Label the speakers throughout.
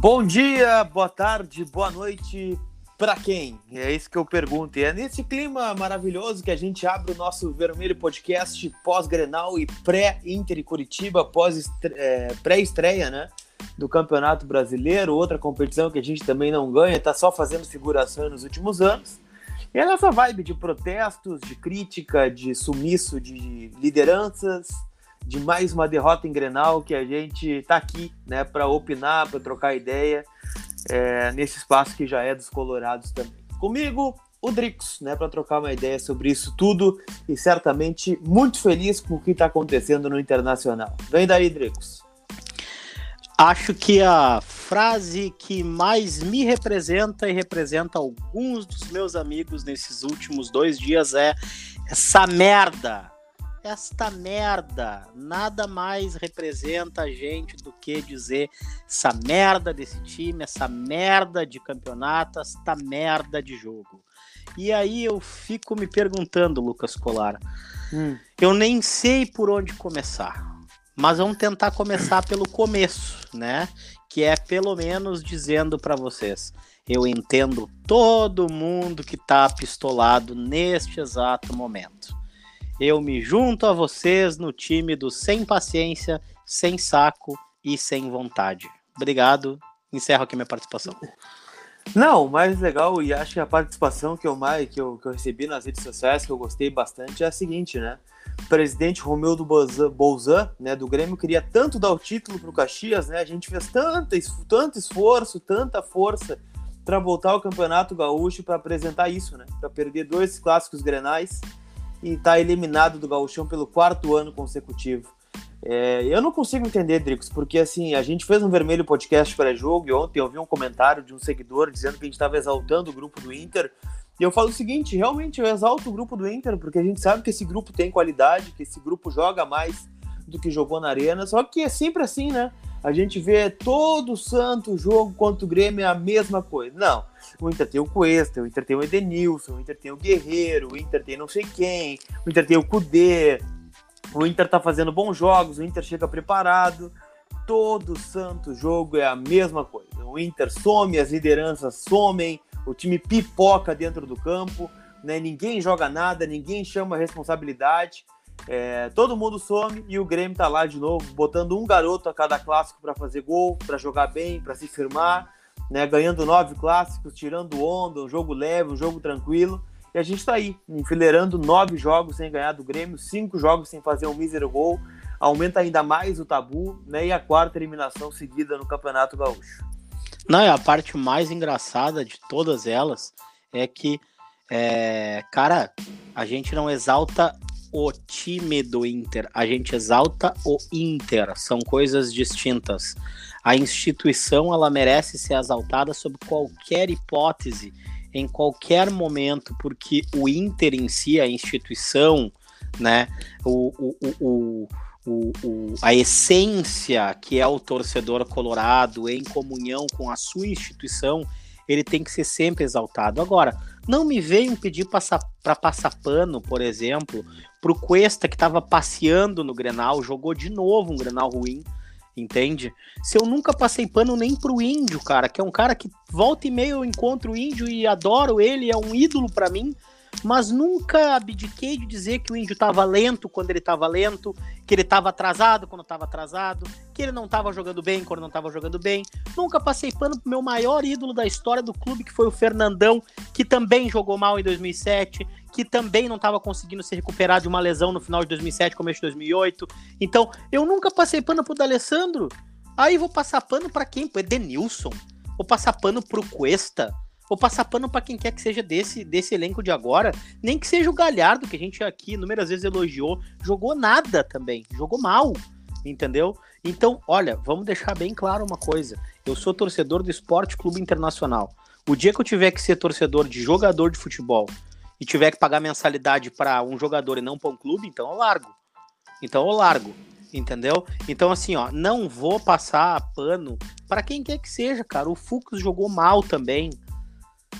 Speaker 1: Bom dia, boa tarde, boa noite para quem? É isso que eu pergunto. E é nesse clima maravilhoso que a gente abre o nosso Vermelho Podcast pós-Grenal e pré-Inter e Curitiba, é, né? Do Campeonato Brasileiro, outra competição que a gente também não ganha, tá só fazendo figuração nos últimos anos. E é nessa vibe de protestos, de crítica, de sumiço de lideranças, de mais uma derrota em Grenal que a gente tá aqui, né, para opinar, para trocar ideia é, nesse espaço que já é dos Colorados também. Comigo, o Drix, né, para trocar uma ideia sobre isso tudo e certamente muito feliz com o que está acontecendo no Internacional. Vem daí, Drix.
Speaker 2: Acho que a frase que mais me representa e representa alguns dos meus amigos nesses últimos dois dias é essa merda esta merda nada mais representa a gente do que dizer essa merda desse time, essa merda de campeonato, esta merda de jogo. E aí eu fico me perguntando, Lucas Colar, hum. eu nem sei por onde começar, mas vamos tentar começar pelo começo, né? Que é pelo menos dizendo para vocês, eu entendo todo mundo que tá pistolado neste exato momento eu me junto a vocês no time do sem paciência, sem saco e sem vontade. Obrigado. Encerro aqui minha participação.
Speaker 1: Não, o mais legal e acho que a participação que eu mais que eu, que eu recebi nas redes sociais que eu gostei bastante é a seguinte, né? O presidente Romildo Bolzan, né, do Grêmio queria tanto dar o título para o Caxias, né? A gente fez tanto, tanto esforço, tanta força para voltar ao Campeonato Gaúcho para apresentar isso, né? Para perder dois clássicos grenais e está eliminado do Gauchão pelo quarto ano consecutivo. É, eu não consigo entender, Dricos, porque assim, a gente fez um vermelho podcast pré-jogo e ontem eu vi um comentário de um seguidor dizendo que a gente estava exaltando o grupo do Inter. E eu falo o seguinte: realmente eu exalto o grupo do Inter, porque a gente sabe que esse grupo tem qualidade, que esse grupo joga mais do que jogou na Arena, só que é sempre assim, né? A gente vê todo santo jogo contra o Grêmio é a mesma coisa. Não. O Inter tem o Cuesta, o Inter tem o Edenilson, o Inter tem o Guerreiro, o Inter tem não sei quem, o Inter tem o Cudê, o Inter tá fazendo bons jogos, o Inter chega preparado. Todo santo jogo é a mesma coisa. O Inter some, as lideranças somem, o time pipoca dentro do campo, né? ninguém joga nada, ninguém chama responsabilidade. É, todo mundo some e o Grêmio tá lá de novo, botando um garoto a cada clássico para fazer gol, para jogar bem, para se firmar, né? Ganhando nove clássicos, tirando onda, um jogo leve, um jogo tranquilo. E a gente tá aí, enfileirando nove jogos sem ganhar do Grêmio, cinco jogos sem fazer um mísero gol. Aumenta ainda mais o tabu, né? E a quarta eliminação seguida no Campeonato Gaúcho.
Speaker 2: Não, é a parte mais engraçada de todas elas é que, é, cara, a gente não exalta o time do Inter, a gente exalta o Inter, são coisas distintas. A instituição ela merece ser exaltada sob qualquer hipótese, em qualquer momento, porque o Inter em si, a instituição, né, o, o, o, o, a essência que é o torcedor colorado em comunhão com a sua instituição, ele tem que ser sempre exaltado. Agora, não me venham pedir para passar pano, por exemplo, para o Cuesta que estava passeando no Grenal, jogou de novo um Grenal ruim, entende? Se eu nunca passei pano nem pro Índio, cara, que é um cara que volta e meio eu encontro o Índio e adoro ele, é um ídolo para mim, mas nunca abdiquei de dizer que o índio estava lento quando ele estava lento, que ele estava atrasado quando estava atrasado, que ele não estava jogando bem quando não estava jogando bem. Nunca passei pano pro meu maior ídolo da história do clube, que foi o Fernandão, que também jogou mal em 2007, que também não estava conseguindo se recuperar de uma lesão no final de 2007, começo de 2008. Então, eu nunca passei pano pro D'Alessandro. Aí vou passar pano para quem? Pro Edenilson. Vou passar pano pro Cuesta Vou passar pano para quem quer que seja desse, desse elenco de agora. Nem que seja o Galhardo, que a gente aqui inúmeras vezes elogiou. Jogou nada também. Jogou mal. Entendeu? Então, olha, vamos deixar bem claro uma coisa. Eu sou torcedor do Esporte Clube Internacional. O dia que eu tiver que ser torcedor de jogador de futebol e tiver que pagar mensalidade para um jogador e não para um clube, então eu largo. Então eu largo, entendeu? Então assim, ó, não vou passar pano para quem quer que seja, cara. O Fux jogou mal também.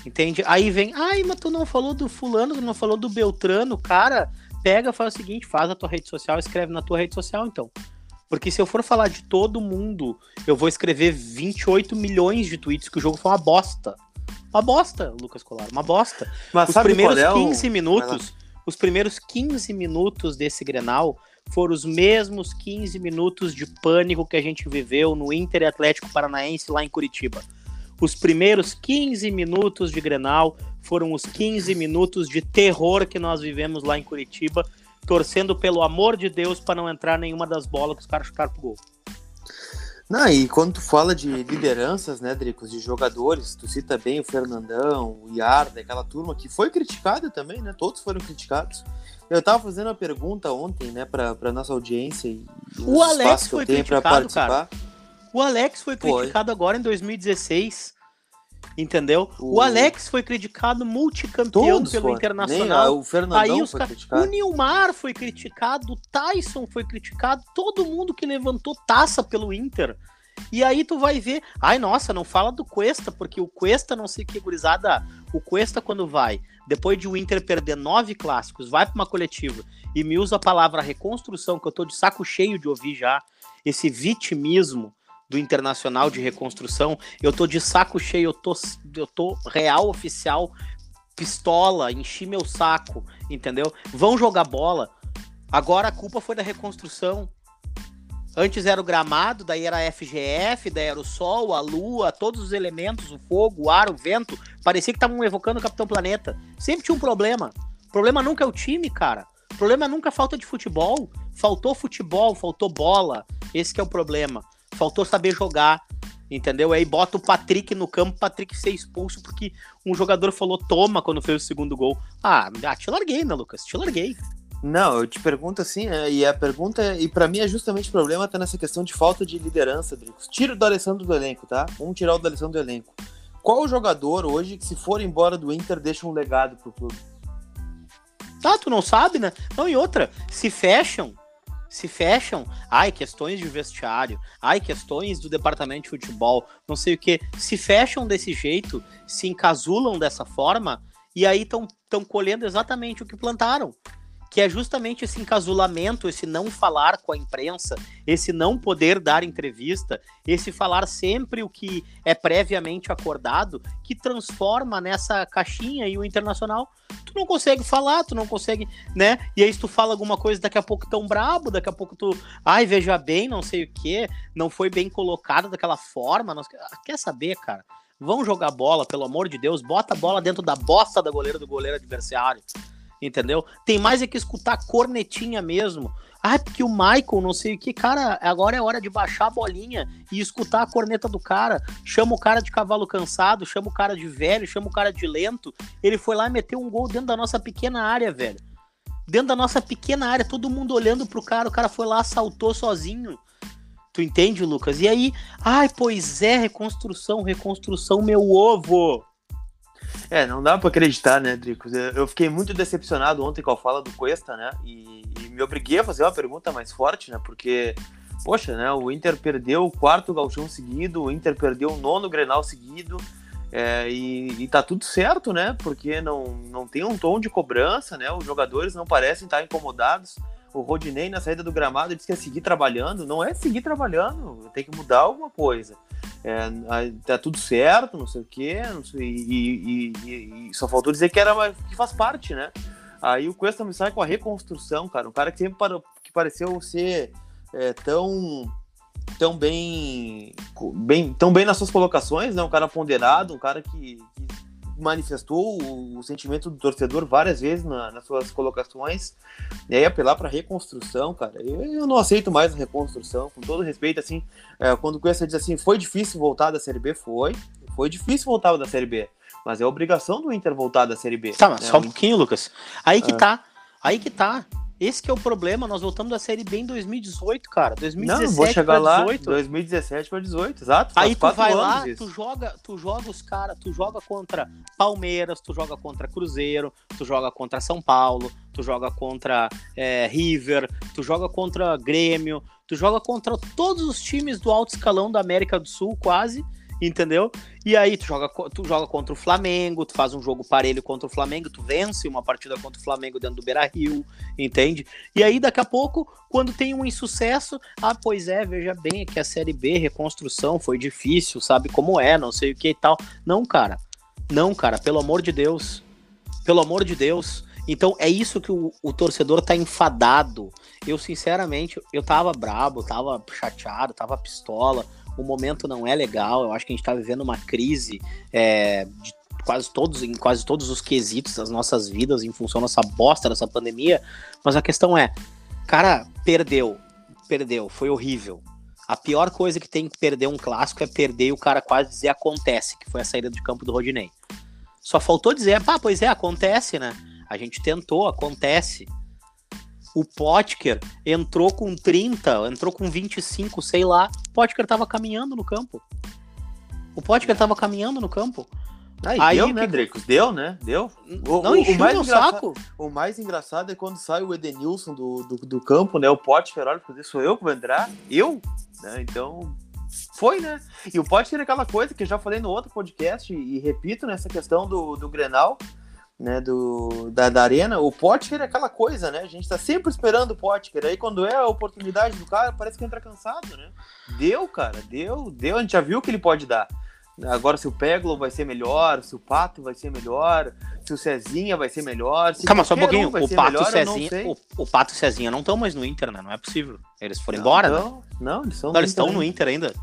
Speaker 2: Entende? Aí vem, ai, mas tu não falou do fulano, tu não falou do Beltrano, cara, pega, faz o seguinte, faz a tua rede social, escreve na tua rede social, então. Porque se eu for falar de todo mundo, eu vou escrever 28 milhões de tweets que o jogo foi uma bosta. Uma bosta, Lucas Colar, uma bosta.
Speaker 1: Mas
Speaker 2: os primeiros
Speaker 1: é o-
Speaker 2: 15 minutos, os primeiros 15 minutos desse Grenal foram os mesmos 15 minutos de pânico que a gente viveu no Inter Atlético Paranaense lá em Curitiba. Os primeiros 15 minutos de Grenal foram os 15 minutos de terror que nós vivemos lá em Curitiba, torcendo pelo amor de Deus para não entrar nenhuma das bolas que os caras chutaram pro gol.
Speaker 1: Não, e quando tu fala de lideranças, né, Dricos, de jogadores, tu cita bem o Fernandão, o Yarda, aquela turma que foi criticada também, né? Todos foram criticados. Eu tava fazendo uma pergunta ontem, né, pra, pra nossa audiência e
Speaker 2: O
Speaker 1: os
Speaker 2: Alex
Speaker 1: espaços que
Speaker 2: foi
Speaker 1: eu tenho pra
Speaker 2: criticado, cara. O Alex foi
Speaker 1: Foi.
Speaker 2: criticado agora em 2016. Entendeu? O,
Speaker 1: O-
Speaker 2: Alex foi criticado multicampeão
Speaker 1: Todos
Speaker 2: pelo
Speaker 1: foram.
Speaker 2: Internacional.
Speaker 1: Nem, o Fernandão
Speaker 2: Aí os
Speaker 1: foi
Speaker 2: ca-
Speaker 1: criticado.
Speaker 2: O Nilmar foi criticado, o Tyson foi criticado, todo mundo que levantou taça pelo Inter. E aí tu vai ver, ai nossa, não fala do Cuesta, porque o Cuesta não sei que, gurizada, o Cuesta quando vai, depois de o Inter perder nove clássicos, vai pra uma coletiva e me usa a palavra reconstrução, que eu tô de saco cheio de ouvir já, esse vitimismo do Internacional de reconstrução, eu tô de saco cheio, eu tô, eu tô real oficial, pistola, enchi meu saco, entendeu? Vão jogar bola. Agora a culpa foi da reconstrução. Antes era o gramado, daí era a FGF, daí era o sol, a lua, todos os elementos, o fogo, o ar, o vento. Parecia que estavam evocando o Capitão Planeta. Sempre tinha um problema. O problema nunca é o time, cara. O problema nunca é falta de futebol. Faltou futebol, faltou bola. Esse é o problema. Faltou saber jogar. Entendeu? Aí bota o Patrick no campo, o Patrick ser expulso porque um jogador falou toma quando fez o segundo gol. Ah, ah te larguei, né, Lucas? Te larguei.
Speaker 1: Não, eu te pergunto assim, né, e a pergunta, e pra mim é justamente o problema tá nessa questão de falta de liderança, Dricos. Tira o do Alessandro do elenco, tá? Vamos tirar o do Alessandro do elenco. Qual jogador hoje que se for embora do Inter deixa um legado pro clube?
Speaker 2: Tá, tu não sabe, né? Não, e outra, se fecham, se fecham, ai, questões de vestiário, ai, questões do departamento de futebol, não sei o que, se fecham desse jeito, se encasulam dessa forma, e aí estão colhendo exatamente o que plantaram. Que é justamente esse encasulamento, esse não falar com a imprensa, esse não poder dar entrevista, esse falar sempre o que é previamente acordado, que transforma nessa caixinha e o internacional tu não consegue falar, tu não consegue, né? E aí tu fala alguma coisa, daqui a pouco tão brabo, daqui a pouco tu, ai, veja bem, não sei o que, não foi bem colocado daquela forma, não... quer saber, cara? Vão jogar bola, pelo amor de Deus, bota a bola dentro da bosta da goleira do goleiro adversário. Entendeu? Tem mais é que escutar cornetinha mesmo. Ah, porque o Michael, não sei o que, cara, agora é hora de baixar a bolinha e escutar a corneta do cara. Chama o cara de cavalo cansado, chama o cara de velho, chama o cara de lento. Ele foi lá e meteu um gol dentro da nossa pequena área, velho. Dentro da nossa pequena área, todo mundo olhando pro cara, o cara foi lá, saltou sozinho. Tu entende, Lucas? E aí, ai, pois é, reconstrução, reconstrução, meu ovo.
Speaker 1: É, não dá pra acreditar, né, Dricos? Eu fiquei muito decepcionado ontem com a fala do Cuesta, né? E, e me obriguei a fazer uma pergunta mais forte, né? Porque, poxa, né? O Inter perdeu o quarto galchão seguido, o Inter perdeu o nono Grenal seguido. é, e, e tá tudo certo, né? Porque não, não tem um tom de cobrança, né? Os jogadores não parecem estar incomodados. O Rodinei, na saída do gramado, disse que ia seguir trabalhando. Não é seguir trabalhando, tem que mudar alguma coisa. É, tá tudo certo, não sei o quê, sei, e, e- e- e só faltou dizer que era que faz parte, né? Aí o Cuesta me sai com a reconstrução, cara, um cara que sempre parou- que pareceu ser é, tão tão bem, bem tão bem nas suas colocações, né? Um cara ponderado, um cara que, que manifestou o, o sentimento do torcedor várias vezes na- nas suas colocações. E aí apelar para reconstrução, cara, eu, eu não aceito mais a reconstrução, com todo respeito, assim, é, quando o Cuesta diz assim, foi difícil voltar da Série B, foi. Foi difícil voltar da Série B. Mas é obrigação do Inter voltar da Série B.
Speaker 2: Tá, mas
Speaker 1: né?
Speaker 2: só um pouquinho, Lucas. Aí que
Speaker 1: Ah.
Speaker 2: tá. Aí que tá. Esse que é o problema. Nós voltamos da Série B em 2018, cara. 2017
Speaker 1: Não, vou chegar lá
Speaker 2: 18.
Speaker 1: 2017 para 18, exato.
Speaker 2: Aí tu vai lá,
Speaker 1: isso.
Speaker 2: tu joga, tu joga os caras, tu joga contra Palmeiras, tu joga contra Cruzeiro, tu joga contra São Paulo, tu joga contra é, River, tu joga contra Grêmio, tu joga contra todos os times do alto escalão da América do Sul, quase, entendeu? E aí tu joga, tu joga contra o Flamengo, tu faz um jogo parelho contra o Flamengo, tu vence uma partida contra o Flamengo dentro do Beira-Rio, entende? E aí daqui a pouco, quando tem um insucesso, ah, pois é, veja bem que a Série B, reconstrução, foi difícil, sabe como é, não sei o que e tal. Não, cara. Não, cara, pelo amor de Deus. Pelo amor de Deus. Então é isso que o, o torcedor tá enfadado. Eu, sinceramente, eu tava brabo, tava chateado, tava pistola o momento não é legal. Eu acho que a gente está vivendo uma crise é, de quase todos, em quase todos os quesitos das nossas vidas em função dessa bosta dessa pandemia. Mas a questão é, cara, perdeu, perdeu, foi horrível. A pior coisa que tem que perder um clássico é perder e o cara quase dizer acontece, que foi a saída de campo do Rodinei. Só faltou dizer, pá, pois é, acontece, né? A gente tentou, acontece o Potker entrou com 30, entrou com 25, sei lá. O Potker tava caminhando no campo. O Potker tava caminhando no campo.
Speaker 1: Aí, aí deu, né, Dracos? Deu, né? Deu.
Speaker 2: O, não, o, o mais saco.
Speaker 1: O mais engraçado é quando sai o Edenilson do, do, do campo, né? O Potker, olha, sou eu que vou entrar? Eu? Né? Então, foi, né? E o Potker é aquela coisa que eu já falei no outro podcast e, e repito nessa questão do, do Grenal né, do, da, da arena, o Potker é aquela coisa, né? A gente tá sempre esperando o Potker. Aí quando é a oportunidade do cara, parece que entra cansado, né? Deu, cara, deu, deu. A gente já viu que ele pode dar. Agora, se o Peglo vai ser melhor, se o Pato vai ser melhor, se o Cezinha vai ser melhor.
Speaker 2: Calma, só um pouquinho. Um o Pato melhor, Cezinha. O, o, Pato e o Cezinha não estão mais no Inter, né? Não é possível. Eles foram não, embora,
Speaker 1: não,
Speaker 2: né?
Speaker 1: Não, eles,
Speaker 2: não, eles estão no Inter ainda.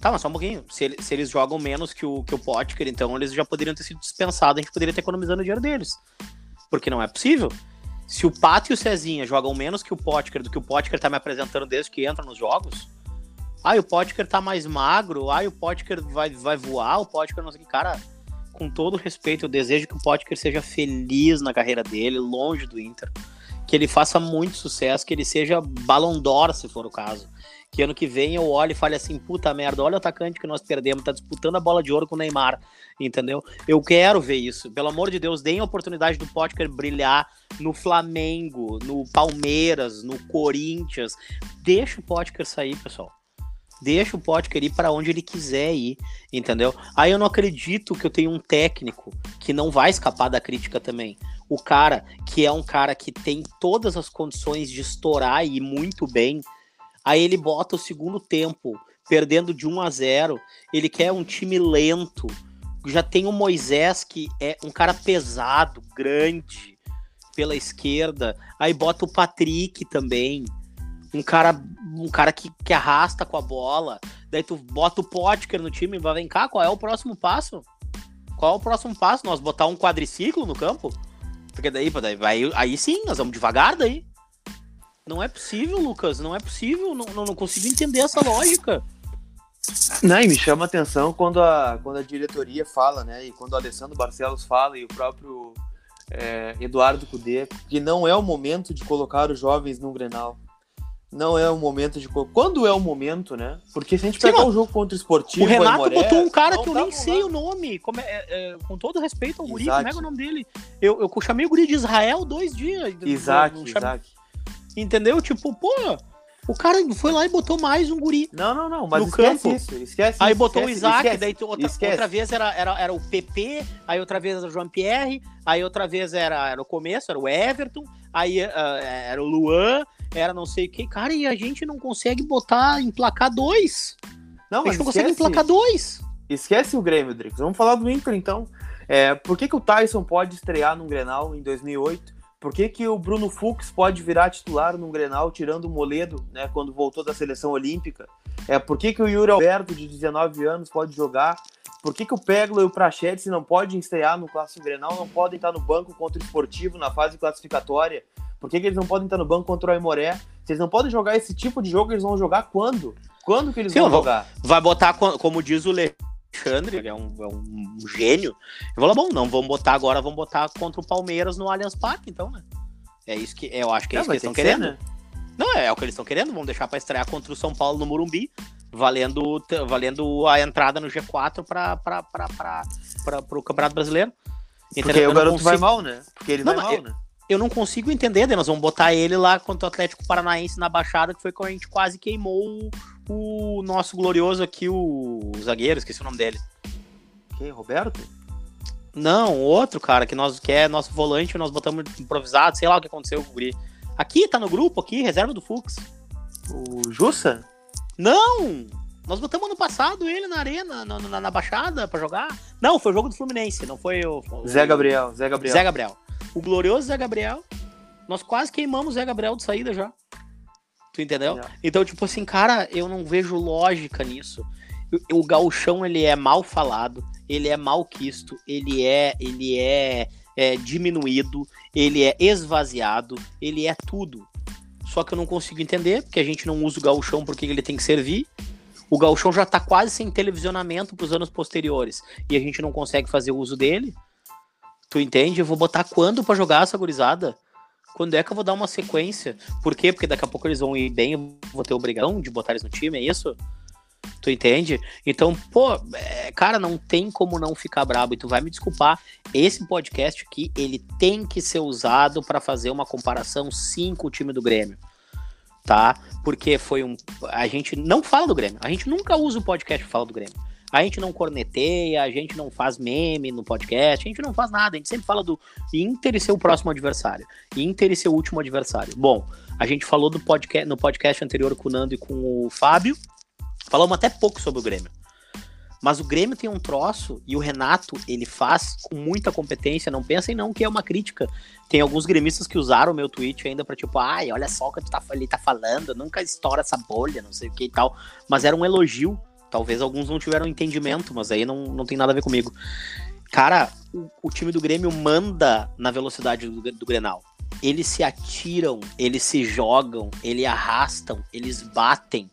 Speaker 2: Tá, mas só um pouquinho. Se, se eles jogam menos que o, que o Potker, então eles já poderiam ter sido dispensados, a gente poderia ter economizado o dinheiro deles. Porque não é possível. Se o Pato e o Cezinha jogam menos que o Potker do que o Potker tá me apresentando desde que entra nos jogos, ah, o Potker tá mais magro, ah, o Potker vai, vai voar, o Potker não sei o que. Cara, com todo respeito, eu desejo que o Potker seja feliz na carreira dele, longe do Inter. Que ele faça muito sucesso, que ele seja Ballon d'Or, se for o caso que ano que vem eu olho e fale assim, puta merda, olha o atacante que nós perdemos, tá disputando a bola de ouro com o Neymar, entendeu? Eu quero ver isso. Pelo amor de Deus, deem a oportunidade do Potker brilhar no Flamengo, no Palmeiras, no Corinthians. Deixa o Potker sair, pessoal. Deixa o Potker ir para onde ele quiser ir, entendeu? Aí eu não acredito que eu tenho um técnico que não vai escapar da crítica também. O cara que é um cara que tem todas as condições de estourar e muito bem, Aí ele bota o segundo tempo, perdendo de 1 a 0. Ele quer um time lento. Já tem o Moisés, que é um cara pesado, grande, pela esquerda. Aí bota o Patrick também. Um cara, um cara que, que arrasta com a bola. Daí tu bota o Potker no time vai, vem cá, qual é o próximo passo? Qual é o próximo passo? Nós botar um quadriciclo no campo? Porque daí, daí vai, aí sim, nós vamos devagar daí. Não é possível, Lucas. Não é possível. Não, não, não consigo entender essa lógica.
Speaker 1: Não, e me chama a atenção quando a, quando a diretoria fala, né? E quando o Alessandro Barcelos fala e o próprio é, Eduardo Cudê, que não é o momento de colocar os jovens no Grenal. Não é o momento de. Quando é o momento, né? Porque se a gente pegar o um jogo contra o esportivo.
Speaker 2: O Renato botou um cara que eu nem sei o nome. Como é, é, é, com todo respeito ao Guri, como é, é o nome dele? Eu, eu chamei o Guri de Israel dois dias.
Speaker 1: Isaac, Isaac.
Speaker 2: Entendeu? Tipo, pô, o cara foi lá e botou mais um guri.
Speaker 1: Não, não, não, mas no campo. isso, esquece
Speaker 2: Aí
Speaker 1: isso,
Speaker 2: botou
Speaker 1: esquece,
Speaker 2: o Isaac, esquece, daí outra, outra vez era, era, era o PP, aí outra vez era o João Pierre, aí outra vez era, era o começo, era o Everton, aí uh, era o Luan, era não sei o que. Cara, e a gente não consegue botar, emplacar dois. Não, a gente não consegue emplacar dois.
Speaker 1: Esquece o Grêmio, Drix. Vamos falar do Inter, então. É, por que, que o Tyson pode estrear no Grenal em 2008 por que, que o Bruno Fux pode virar titular num Grenal, tirando o Moledo, né, quando voltou da seleção olímpica? É, por que, que o Yuri Alberto, de 19 anos, pode jogar? Por que, que o Peglo e o Prachedes não podem estrear no Clássico Grenal, não podem estar no banco contra o Esportivo na fase classificatória? Por que, que eles não podem estar no banco contra o Aimoré? Se eles não podem jogar esse tipo de jogo, eles vão jogar quando? Quando que eles Sim, vão jogar?
Speaker 2: Vai botar, como diz o Le Alexandre, é um, é um gênio. Eu vou lá, bom, não, vamos botar agora, vamos botar contra o Palmeiras no Allianz Parque, então, né? É isso que eu acho que é, isso que eles estão que querendo. Ser, né? Não, é, é, o que eles estão querendo, vamos deixar para estrear contra o São Paulo no Morumbi, valendo, valendo a entrada no G4 para o Campeonato Brasileiro.
Speaker 1: Porque o garoto consigo... vai mal, né? Porque ele não, vai mal,
Speaker 2: eu,
Speaker 1: né?
Speaker 2: Eu não consigo entender, né? Nós vamos botar ele lá contra o Atlético Paranaense na Baixada, que foi quando a gente quase queimou o, o nosso glorioso aqui, o, o zagueiro, esqueci o nome dele.
Speaker 1: Quem? Roberto?
Speaker 2: Não, outro cara que nós que é nosso volante, nós botamos improvisado, sei lá o que aconteceu com o Guri. Aqui, tá no grupo, aqui, reserva do Fux.
Speaker 1: O Jussa?
Speaker 2: Não! Nós botamos ano passado ele na arena, na, na, na Baixada, pra jogar. Não, foi o jogo do Fluminense, não foi o. o
Speaker 1: Zé Gabriel, Zé Gabriel.
Speaker 2: Zé Gabriel. O glorioso Zé Gabriel. Nós quase queimamos o Zé Gabriel de saída já. Tu entendeu?
Speaker 1: É.
Speaker 2: Então, tipo assim, cara, eu não vejo lógica nisso. O, gauchão, ele é mal falado, ele é mal quisto, ele é, ele é, é diminuído, ele é esvaziado, ele é tudo. Só que eu não consigo entender, porque a gente não usa o gauchão porque ele tem que servir. O gauchão já tá quase sem televisionamento pros anos posteriores. E a gente não consegue fazer uso dele. Tu entende? Eu vou botar quando pra jogar essa gurizada? Quando é que eu vou dar uma sequência? Por quê? Porque daqui a pouco eles vão ir bem, eu vou ter obrigação de botar eles no time, é isso? Tu entende? Então, pô, é, cara, não tem como não ficar brabo. E tu vai me desculpar. Esse podcast aqui, ele tem que ser usado para fazer uma comparação sim com o time do Grêmio. Tá? Porque foi um. A gente não fala do Grêmio. A gente nunca usa o podcast pra falar do Grêmio. A gente não corneteia, a gente não faz meme no podcast, a gente não faz nada. A gente sempre fala do Inter e seu próximo adversário. Inter e seu último adversário. Bom, a gente falou do podcast, no podcast anterior com o Nando e com o Fábio. Falamos até pouco sobre o Grêmio. Mas o Grêmio tem um troço e o Renato, ele faz com muita competência. Não pensem não que é uma crítica. Tem alguns gremistas que usaram o meu tweet ainda pra tipo, ai, olha só o que tá, ele tá falando, nunca estoura essa bolha, não sei o que e tal. Mas era um elogio. Talvez alguns não tiveram entendimento, mas aí não, não tem nada a ver comigo. Cara, o, o time do Grêmio manda na velocidade do, do Grenal. Eles se atiram, eles se jogam, eles arrastam, eles batem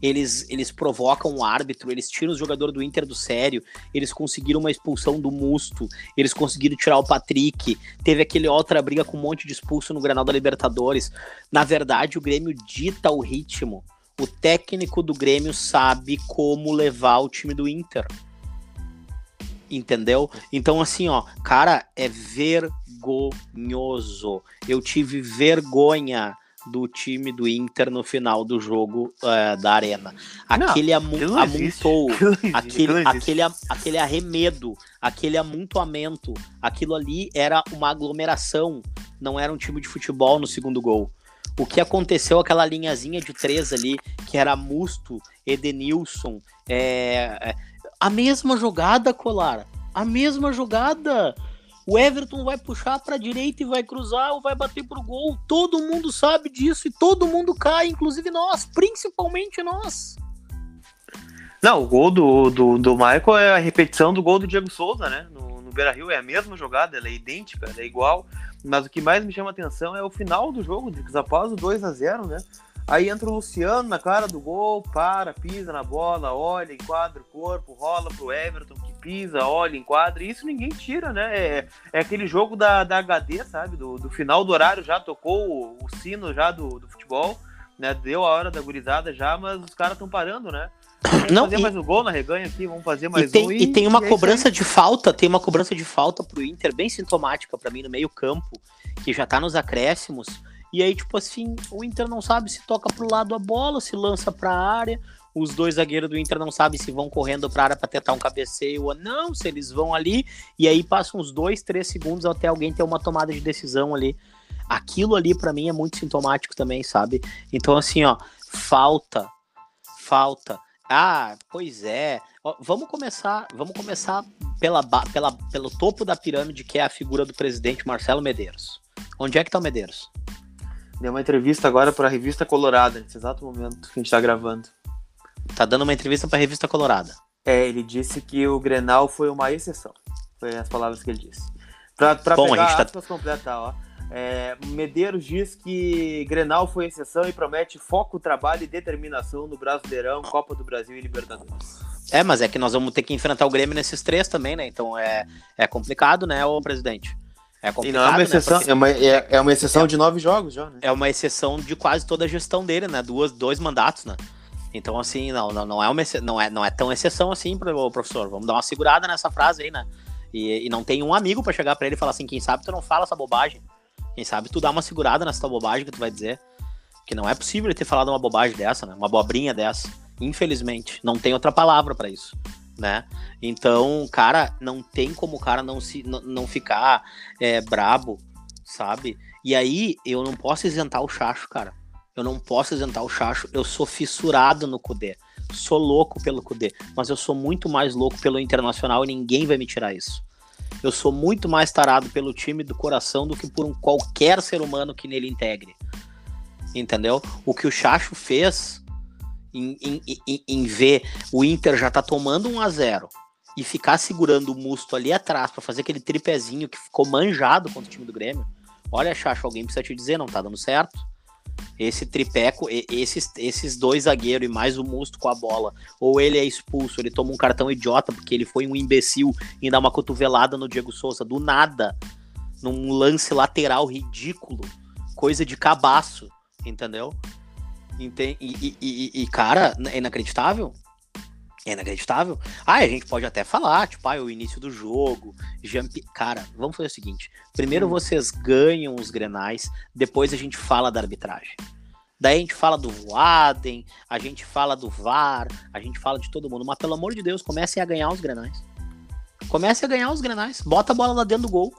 Speaker 2: eles, eles provocam o árbitro, eles tiram o jogador do Inter do sério, eles conseguiram uma expulsão do Musto, eles conseguiram tirar o Patrick, teve aquele outra briga com um monte de expulso no Granal da Libertadores. Na verdade, o Grêmio dita o ritmo. O técnico do Grêmio sabe como levar o time do Inter. Entendeu? Então, assim, ó, cara, é vergonhoso. Eu tive vergonha do time do Inter no final do jogo uh, da Arena. Aquele amu amontou, aquele, aquele, aquele arremedo, aquele amontoamento, aquilo ali era uma aglomeração, não era um time de futebol no segundo gol. O que aconteceu, aquela linhazinha de três ali, que era Musto, Edenilson, é, a mesma jogada, Colar, a mesma jogada. O Everton vai puxar para direita e vai cruzar ou vai bater pro gol. Todo mundo sabe disso e todo mundo cai, inclusive nós, principalmente nós.
Speaker 1: Não, o gol do, do, do Michael é a repetição do gol do Diego Souza, né? No, no Beira Rio é a mesma jogada, ela é idêntica, ela é igual. Mas o que mais me chama atenção é o final do jogo, após o 2 a 0 né? Aí entra o Luciano na cara do gol, para, pisa na bola, olha, enquadra o corpo, rola pro Everton, que pisa, olha, enquadra. Isso ninguém tira, né? É, é aquele jogo da, da HD, sabe? Do, do final do horário já tocou o, o sino já do, do futebol, né? Deu a hora da gurizada já, mas os caras estão parando, né? Vamos
Speaker 2: Não,
Speaker 1: fazer
Speaker 2: e-
Speaker 1: mais um gol na reganha aqui, vamos fazer mais
Speaker 2: E tem,
Speaker 1: um.
Speaker 2: e tem uma
Speaker 1: é isso
Speaker 2: cobrança de falta, tem uma cobrança de falta pro Inter bem sintomática pra mim no meio-campo, que já tá nos acréscimos. E aí, tipo assim, o Inter não sabe se toca pro lado a bola, se lança pra área. Os dois zagueiros do Inter não sabem se vão correndo pra área pra tentar um cabeceio ou não, se eles vão ali. E aí passam uns dois, três segundos até alguém ter uma tomada de decisão ali. Aquilo ali pra mim é muito sintomático também, sabe? Então, assim, ó, falta, falta. Ah, pois é. Ó, vamos começar, vamos começar pela, pela, pelo topo da pirâmide, que é a figura do presidente Marcelo Medeiros. Onde é que tá o Medeiros?
Speaker 1: Deu uma entrevista agora para a revista Colorada, nesse exato momento que a gente tá gravando.
Speaker 2: Tá dando uma entrevista pra revista Colorada.
Speaker 1: É, ele disse que o Grenal foi uma exceção. Foi as palavras que ele disse. Pra, pra
Speaker 2: Bom, a
Speaker 1: pegar
Speaker 2: gente tá-
Speaker 1: aspas completas, ó. É, Medeiros diz que Grenal foi exceção e promete foco, trabalho e determinação no Brasileirão, Copa do Brasil e Libertadores.
Speaker 2: É, mas é que nós vamos ter que enfrentar o Grêmio nesses três também, né? Então é, é complicado, né, ô presidente? É
Speaker 1: E
Speaker 2: complicado,
Speaker 1: não é uma
Speaker 2: né?
Speaker 1: exceção,
Speaker 2: Porque
Speaker 1: é, uma, é, é uma exceção de nove jogos já, né?
Speaker 2: é uma exceção de quase toda a gestão dele, né? Duas, dois mandatos, né? Então, assim, não, não, não, é, uma, exce- não, é, não é tão exceção assim, pro- professor. Vamos dar uma segurada nessa frase aí, né? E, e não tem um amigo pra chegar pra ele e falar assim, quem sabe tu não fala essa bobagem. Quem sabe tu dá uma segurada nessa tua bobagem que tu vai dizer. Que não é possível ele ter falado uma bobagem dessa, né? Uma abobrinha dessa. Infelizmente. Não tem outra palavra para isso. Né? Então, cara, não tem como o cara não se não, ficar é, brabo, sabe? E aí eu não posso isentar o Chacho, cara. Eu não posso isentar o Chacho. Eu sou fissurado no Cudê. Sou louco pelo Cudê. Mas eu sou muito mais louco pelo Internacional e ninguém vai me tirar isso. Eu sou muito mais tarado pelo time do coração do que por um qualquer ser humano que nele integre. Entendeu? O que o Chacho fez em, em, em, em ver o Inter já tá tomando 1 a 0 e ficar segurando o Musto ali atrás para fazer aquele tripézinho que ficou manjado contra o time do Grêmio. Olha, Chacho, alguém precisa te dizer, não tá dando certo. Esse tripeco, esses, esses dois zagueiros e mais o Musto com a bola, ou ele é expulso, ele toma um cartão idiota porque ele foi um imbecil em dar uma cotovelada no Diego Souza do nada, num lance lateral ridículo, coisa de cabaço, entendeu? E, e, e, e, cara, é inacreditável. É inacreditável. Ah, a gente pode até falar, tipo, ah, é o início do jogo. Jump... Cara, vamos fazer o seguinte: primeiro hum. vocês ganham os grenais, depois a gente fala da arbitragem. Daí a gente fala do Voaden, a gente fala do VAR, a gente fala de todo mundo. Mas pelo amor de Deus, comecem a ganhar os grenais. Comece a ganhar os grenais. Bota a bola lá dentro do gol.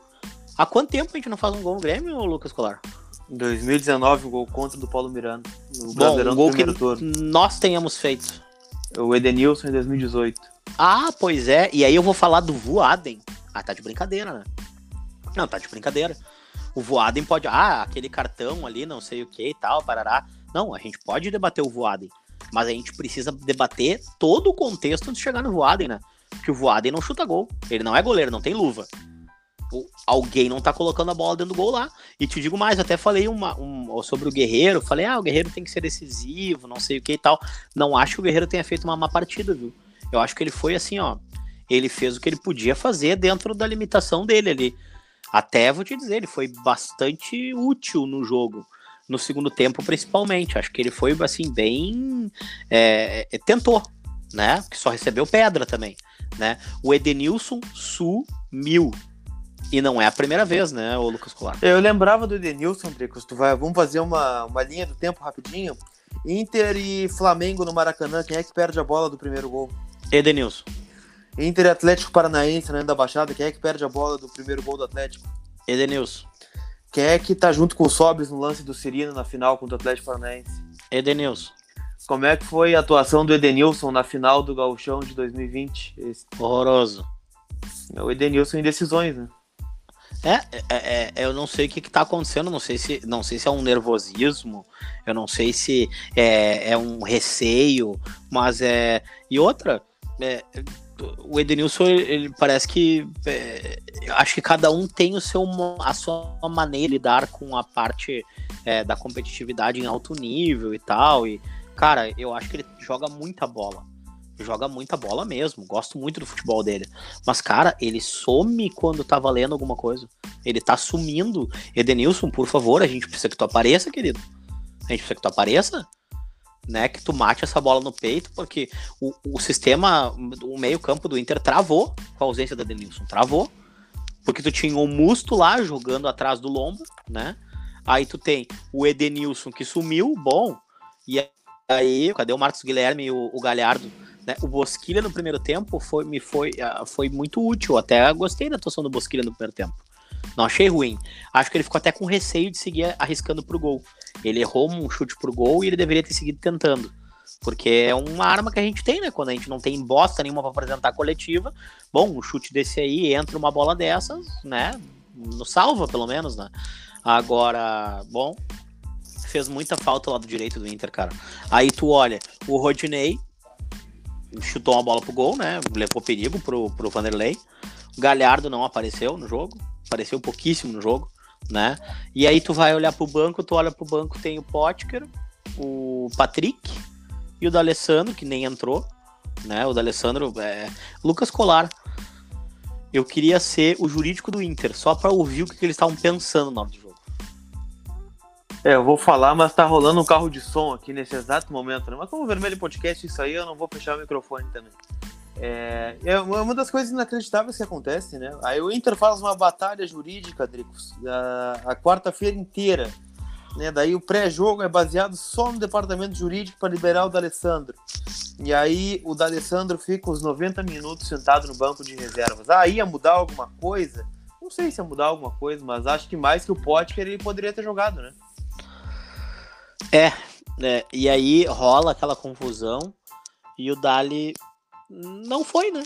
Speaker 2: Há quanto tempo a gente não faz um gol no Grêmio, Lucas Colar?
Speaker 1: Em 2019, o gol contra do Paulo Miranda.
Speaker 2: O Bom, um gol que turno. nós tenhamos feito.
Speaker 1: O Edenilson em 2018.
Speaker 2: Ah, pois é. E aí eu vou falar do Voaden. Ah, tá de brincadeira, né? Não, tá de brincadeira. O Voaden pode. Ah, aquele cartão ali, não sei o que e tal, parará. Não, a gente pode debater o Voaden. Mas a gente precisa debater todo o contexto antes de chegar no Voaden, né? Porque o Voaden não chuta gol. Ele não é goleiro, não tem luva alguém não tá colocando a bola dentro do gol lá. E te digo mais, até falei uma, um, sobre o Guerreiro, falei, ah, o Guerreiro tem que ser decisivo, não sei o que e tal. Não acho que o Guerreiro tenha feito uma má partida, viu? Eu acho que ele foi assim, ó. Ele fez o que ele podia fazer dentro da limitação dele ali. Até vou te dizer, ele foi bastante útil no jogo. No segundo tempo, principalmente. Acho que ele foi, assim, bem. É, é tentou, né? Que só recebeu pedra também. Né? O Edenilson sumiu e não é a primeira vez, né, o Lucas Colar?
Speaker 1: Eu lembrava do Edenilson, Bricos. Tu vai, vamos fazer uma, uma linha do tempo rapidinho. Inter e Flamengo no Maracanã, quem é que perde a bola do primeiro gol?
Speaker 2: Edenilson.
Speaker 1: Inter e Atlético Paranaense né, da Baixada, quem é que perde a bola do primeiro gol do Atlético?
Speaker 2: Edenilson.
Speaker 1: Quem é que tá junto com o Sobis no lance do Cirino na final contra o Atlético Paranaense?
Speaker 2: Edenilson.
Speaker 1: Como é que foi a atuação do Edenilson na final do Gauchão de 2020? Esse...
Speaker 2: Horroroso.
Speaker 1: É o Edenilson em decisões, né?
Speaker 2: É, é, é, eu não sei o que, está acontecendo, não sei se não sei se é um nervosismo, eu não sei se é, é um receio, mas é. E outra, é, o Edenilson, ele parece que. É, acho que cada um tem o seu, a sua maneira de lidar com a parte é, da competitividade em alto nível e tal. E, cara, eu acho que ele joga muita bola joga muita bola mesmo, gosto muito do futebol dele. Mas, cara, ele some quando tá valendo alguma coisa. Ele tá sumindo. Edenilson, por favor, a gente precisa que tu apareça, querido. A gente precisa que tu apareça. Né, que tu mate essa bola no peito, porque o, o sistema, o meio-campo do Inter travou com a ausência da Edenilson. Travou. Porque tu tinha o Musto lá jogando atrás do lombo, né? Aí tu tem o Edenilson que sumiu, bom. E aí, cadê o Marcos Guilherme e o, o Galhardo? Né? O Bosquilha no primeiro tempo foi, me foi, uh, foi muito útil. Até gostei da atuação do Bosquilha no primeiro tempo. Não achei ruim. Acho que ele ficou até com receio de seguir arriscando pro gol. Ele errou um chute pro gol e ele deveria ter seguido tentando. Porque é uma arma que a gente tem, né? Quando a gente não tem bosta nenhuma para apresentar coletiva. Bom, um chute desse aí, entra uma bola dessas, né? No salva, pelo menos, né? Agora, bom, fez muita falta lá do direito do Inter, cara. Aí tu olha, o Rodinei chutou uma bola pro gol, né? Levou perigo pro, pro Vanderlei. O Galhardo não apareceu no jogo, apareceu pouquíssimo no jogo, né? E aí tu vai olhar pro banco, tu olha pro banco, tem o Potker, o Patrick e o D'Alessandro, que nem entrou, né? O D'Alessandro é Lucas Colar. Eu queria ser o jurídico do Inter, só para ouvir o que, que eles estavam pensando na hora do jogo.
Speaker 1: É, eu vou falar, mas tá rolando um carro de som aqui nesse exato momento, né? Mas como Vermelho Podcast, isso aí eu não vou fechar o microfone também. É, é uma das coisas inacreditáveis que acontece, né? Aí o Inter faz uma batalha jurídica, Dricos, a, a quarta-feira inteira. Né? Daí o pré-jogo é baseado só no departamento jurídico para liberar o D'Alessandro. E aí o D'Alessandro fica os 90 minutos sentado no banco de reservas. Ah, ia mudar alguma coisa? Não sei se ia mudar alguma coisa, mas acho que mais que o Potker ele poderia ter jogado, né?
Speaker 2: É, é, e aí rola aquela confusão e o Dali não foi, né?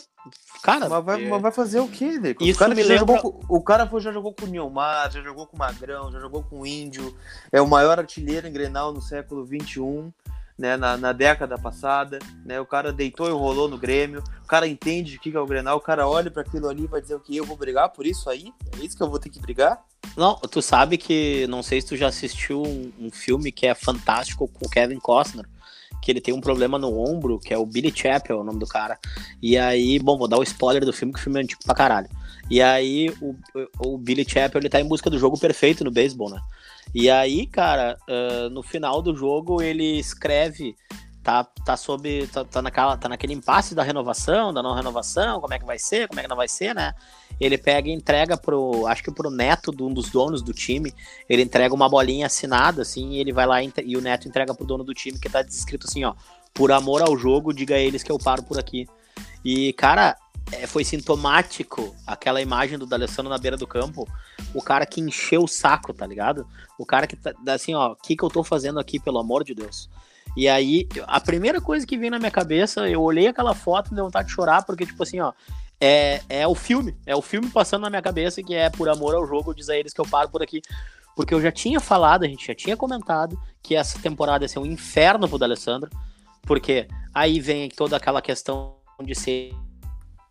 Speaker 1: Cara, mas vai, é... mas vai fazer o quê, Deco? Isso o cara, me lembra... jogou, o cara foi, já jogou com o Nilmar, já jogou com o Magrão, já jogou com o Índio, é o maior artilheiro em Grenal no século XXI, né, na, na década passada, né, o cara deitou e rolou no Grêmio, o cara entende o que é o Grenal, o cara olha para aquilo ali e vai dizer o que eu vou brigar por isso aí? É isso que eu vou ter que brigar?
Speaker 2: Não, tu sabe que, não sei se tu já assistiu um, um filme que é fantástico com o Kevin Costner, que ele tem um problema no ombro, que é o Billy Chappell, o nome do cara. E aí, bom, vou dar o spoiler do filme, que o filme é antigo pra caralho. E aí, o, o Billy Chappell, ele tá em busca do jogo perfeito no beisebol, né? E aí, cara, uh, no final do jogo, ele escreve tá, tá sob. Tá, tá, naquela, tá naquele impasse da renovação, da não renovação, como é que vai ser, como é que não vai ser, né? Ele pega e entrega pro. Acho que pro neto de um dos donos do time. Ele entrega uma bolinha assinada, assim, e ele vai lá e, o neto entrega pro dono do time que tá descrito assim, ó. Por amor ao jogo, diga a eles que eu paro por aqui. E, cara, é, foi sintomático aquela imagem do D'Alessandro na beira do campo. O cara que encheu o saco, tá ligado? O cara que tá assim, ó, o que, que eu tô fazendo aqui, pelo amor de Deus? E aí, a primeira coisa que veio na minha cabeça, eu olhei aquela foto e deu vontade de chorar, porque, tipo assim, ó, é, é o filme, é o filme passando na minha cabeça, que é por amor ao jogo, diz a eles que eu paro por aqui. Porque eu já tinha falado, a gente já tinha comentado que essa temporada ia ser um inferno pro D'Alessandro, porque aí vem toda aquela questão de ser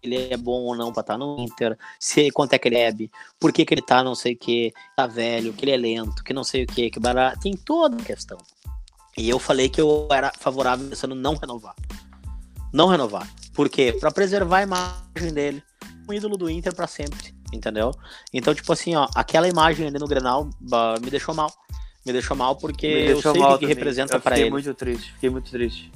Speaker 2: ele é bom ou não pra estar tá no Inter, se quanto é que ele é, por que, que ele tá não sei o que, tá velho, que ele é lento, que não sei o que, que barato, tem toda a questão. E eu falei que eu era favorável pensando não renovar. Não renovar. Por quê? Pra preservar a imagem dele. Um ídolo do Inter para sempre, entendeu? Então, tipo assim, ó, aquela imagem ali no Grenal me deixou mal. Me deixou mal porque deixou eu sei o que, que representa para ele.
Speaker 1: Fiquei muito triste, fiquei muito triste.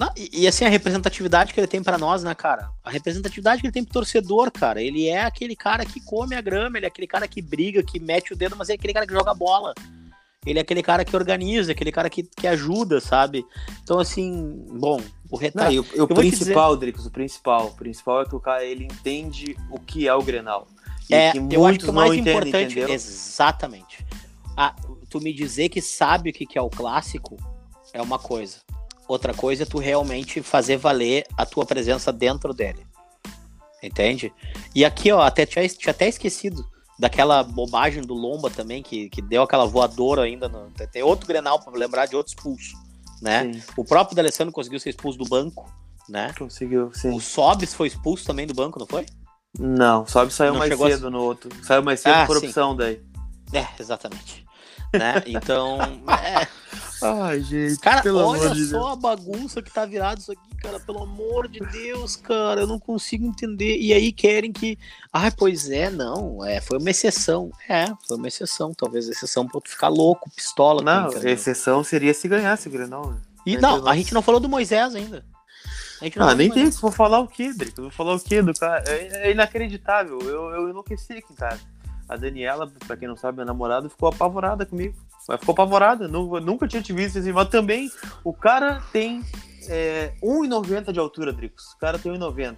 Speaker 2: Não, e, e, assim, a representatividade que ele tem para nós, né, cara? A representatividade que ele tem pro torcedor, cara. Ele é aquele cara que come a grama, ele é aquele cara que briga, que mete o dedo, mas é aquele cara que joga bola. Ele é aquele cara que organiza, aquele cara que, que ajuda, sabe? Então, assim, bom, o retrato.
Speaker 1: Não, o, o principal, dizer... Dricos, o principal, o principal é que o cara ele entende o que é o Grenal.
Speaker 2: é, eu acho que o mais entendem, importante. Entendeu? Exatamente. Ah, tu me dizer que sabe o que é o clássico é uma coisa. Outra coisa é tu realmente fazer valer a tua presença dentro dele. Entende? E aqui, ó, até tinha, tinha até esquecido daquela bobagem do Lomba também, que, que deu aquela voadora ainda. No, tem outro Grenal para lembrar de outro expulso, né? Sim. O próprio D'Alessandro conseguiu ser expulso do banco, né?
Speaker 1: Conseguiu, sim.
Speaker 2: O Sobis foi expulso também do banco, não foi?
Speaker 1: Não, o Sobis saiu não mais cedo a... no outro. Saiu mais cedo ah, por opção daí.
Speaker 2: É, exatamente. Né? Então, é,
Speaker 1: Ai, gente.
Speaker 2: Cara, olha de só Deus. a bagunça que tá virado isso aqui, cara. Pelo amor de Deus, cara. Eu não consigo entender. E aí querem que. Ai, pois é, não. É, foi uma exceção. É, foi uma exceção. Talvez exceção pra tu ficar louco, pistola.
Speaker 1: Não, exceção seria se ganhasse o Grenal, né?
Speaker 2: E não, a gente não falou do Moisés ainda.
Speaker 1: Não ah, nem tem. Vou falar o quê, Drico? Vou falar o quê do cara? É, é inacreditável. Eu, eu enlouqueci aqui, cara. A Daniela, pra quem não sabe, minha namorada, ficou apavorada comigo. Mas ficou apavorada. Nunca tinha te visto assim. Mas também, o cara tem é, 1,90 de altura, Dricos. O cara tem 1,90.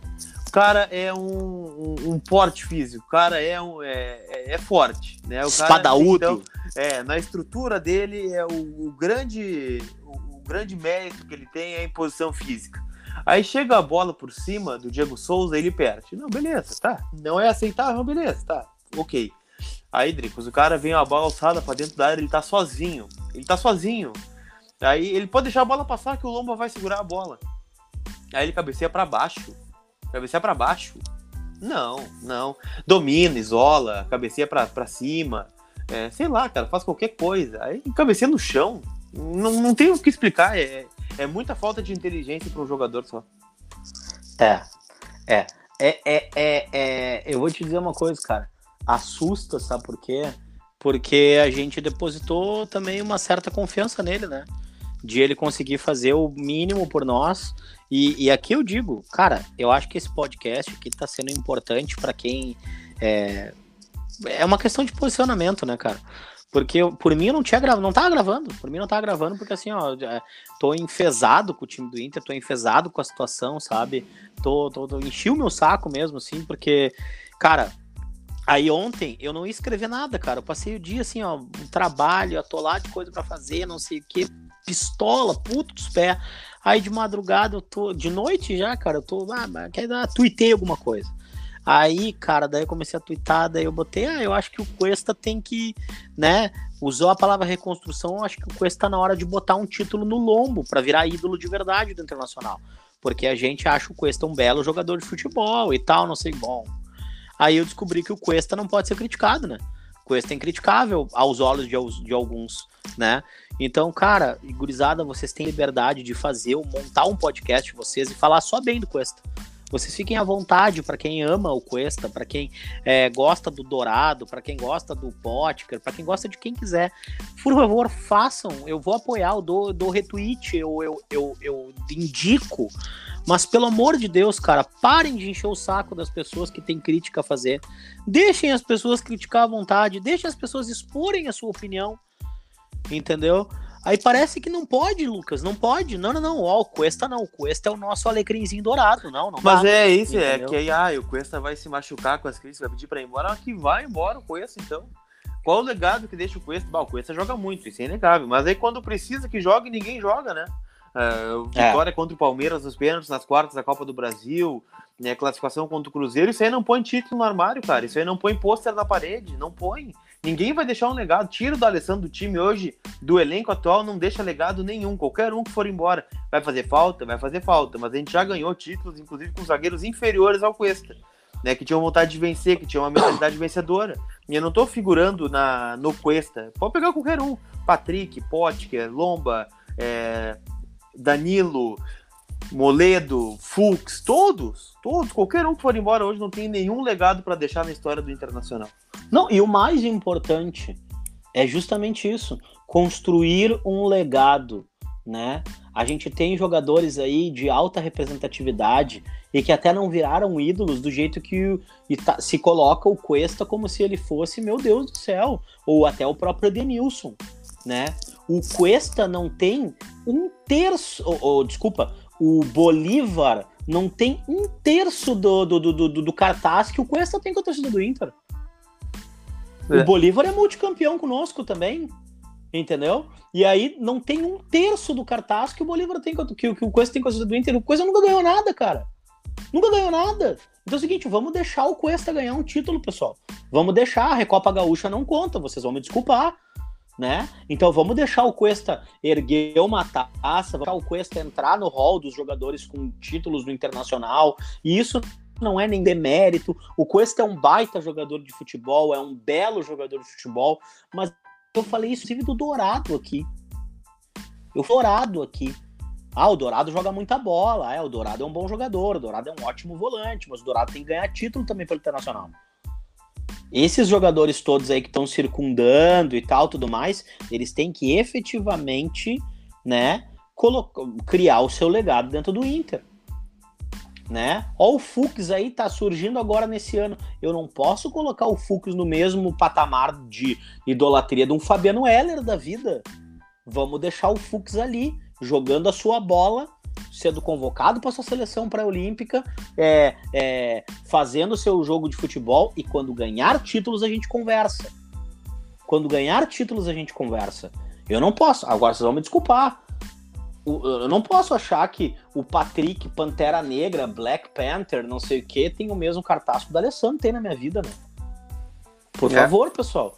Speaker 1: O cara é um, um, um, porte físico. O cara é, um, é, é, é forte. Né? O
Speaker 2: Espadaúdo. Cara, então,
Speaker 1: é, na estrutura dele, é o, o grande, o, o grande mérito que ele tem é a imposição física. Aí chega a bola por cima do Diego Souza e ele perde. Não, beleza, tá. Não é aceitável, beleza, tá. Ok. Aí, Dricos, o cara vem a bola alçada pra dentro da área, ele tá sozinho. Ele tá sozinho. Aí ele pode deixar a bola passar que o Lomba vai segurar a bola. Aí ele cabeceia para baixo. Cabeceia para baixo. Não, não. Domina, isola, cabeceia pra cima. É, sei lá, cara, faz qualquer coisa. Aí cabeceia no chão. Não, não tem o que explicar. É, é muita falta de inteligência para um jogador só.
Speaker 2: É, é. É, é, é, é, eu vou te dizer uma coisa, cara assusta, sabe por quê? Porque a gente depositou também uma certa confiança nele, né? de ele conseguir fazer o mínimo por nós. E, e aqui eu digo, cara, eu acho que esse podcast aqui está sendo importante para quem. É, é uma questão de posicionamento, né, cara? Porque eu, por mim eu não tinha gravado, não tava gravando. Por mim não tava gravando, porque assim, ó, tô enfesado com o time do Inter, tô enfesado com a situação, sabe? Tô, tô, tô enchi o meu saco mesmo, assim, porque, cara, aí ontem eu não ia escrever nada, cara. Eu passei o dia assim, ó, um trabalho, atolado de coisa para fazer, não sei o que, pistola, puto dos pés. Aí de madrugada eu tô, de noite já, cara, eu tô, ah, quer dar, tuitei alguma coisa. Aí, cara, daí eu comecei a twittar, daí eu botei, ah, eu acho que o Cuesta tem que, né, usou a palavra reconstrução, eu acho que o Cuesta tá na hora de botar um título no lombo para virar ídolo de verdade do Internacional. Porque a gente acha o Cuesta um belo jogador de futebol e tal, não sei, bom. Aí eu descobri que o Cuesta não pode ser criticado, né? O Cuesta é incriticável aos olhos de, de alguns, né? Então, cara, gurizada, vocês têm liberdade de fazer, montar um podcast vocês e falar só bem do Cuesta. Vocês fiquem à vontade para quem ama o Cuesta, para quem é, gosta do Dourado, para quem gosta do Potker, para quem gosta de quem quiser. Por favor, façam. Eu vou apoiar, eu dou, dou retweet, eu, eu, eu, eu indico. Mas pelo amor de Deus, cara, parem de encher o saco das pessoas que têm crítica a fazer. Deixem as pessoas criticar à vontade, deixem as pessoas exporem a sua opinião. Entendeu? Aí parece que não pode, Lucas, não pode. Não, não, não. Ó, o Cuesta não. O Cuesta é o nosso alecrimzinho dourado. Não, não
Speaker 1: Mas dá, é isso, é entendeu? é que aí, ah, o Cuesta vai se machucar com as crises, vai pedir pra ir embora. Ah, que vai embora o Cuesta, então. Qual o legado que deixa o Cuesta? Bah, o Cuesta joga muito, isso é inegável. Mas aí quando precisa que jogue, ninguém joga, né? Uh, vitória é. contra o Palmeiras nos pênaltis, nas quartas da Copa do Brasil, né, classificação contra o Cruzeiro, isso aí não põe título no armário, cara. Isso aí não põe pôster na parede, não põe. Ninguém vai deixar um legado. Tira do Alessandro do time hoje, do elenco atual, não deixa legado nenhum. Qualquer um que for embora vai fazer falta, vai fazer falta. Mas a gente já ganhou títulos, inclusive com zagueiros inferiores ao Cuesta. Né, que tinham vontade de vencer, que tinham uma mentalidade vencedora. E eu não tô figurando na, no Cuesta. Pode pegar qualquer um. Patrick, Potker, Lomba, é, Danilo, Moledo, Fux, todos, todos, qualquer um que for embora hoje não tem nenhum legado para deixar na história do Internacional.
Speaker 2: Não, e o mais importante é justamente isso: construir um legado, né? A gente tem jogadores aí de alta representatividade e que até não viraram ídolos do jeito que tá, se coloca o Cuesta como se ele fosse, meu Deus do céu, ou até o próprio Edenilson, né? O Cuesta não tem um terço, ou, ou desculpa, o Bolívar não tem um terço do, do, do, do, do cartaz que o Cuesta tem com a torcida do Inter. É. O Bolívar é multicampeão conosco também. Entendeu? E aí não tem um terço do cartaz que o Bolívar tem, que, que o Cuesta tem com a do Inter. O Cuesta nunca ganhou nada, cara. Nunca ganhou nada. Então é o seguinte, vamos deixar o Cuesta ganhar um título, pessoal. Vamos deixar, a Recopa Gaúcha não conta, vocês vão me desculpar, né? Então vamos deixar o Cuesta erguer uma taça, vamos deixar o Cuesta entrar no hall dos jogadores com títulos do Internacional. E isso não é nem demérito. O Cuesta é um baita jogador de futebol, é um belo jogador de futebol, mas eu falei isso inclusive do Dourado aqui. Eu Dourado aqui. Ah, o Dourado joga muita bola. É, o Dourado é um bom jogador, o Dourado é um ótimo volante, mas o Dourado tem que ganhar título também pelo Internacional. Esses jogadores todos aí que estão circundando e tal, tudo mais, eles têm que efetivamente, né, criar o seu legado dentro do Inter né? Ó, o Fux aí tá surgindo agora nesse ano. Eu não posso colocar o Fux no mesmo patamar de idolatria de um Fabiano Heller da vida. Vamos deixar o Fux ali, jogando a sua bola, sendo convocado para sua seleção pré-olímpica, é, é, fazendo seu jogo de futebol e quando ganhar títulos a gente conversa. Quando ganhar títulos a gente conversa. Eu não posso. Agora vocês vão me desculpar eu não posso achar que o Patrick, Pantera Negra, Black Panther, não sei o que, tem o mesmo cartaz que o D'Alessandro tem na minha vida, né? Por é. favor, pessoal.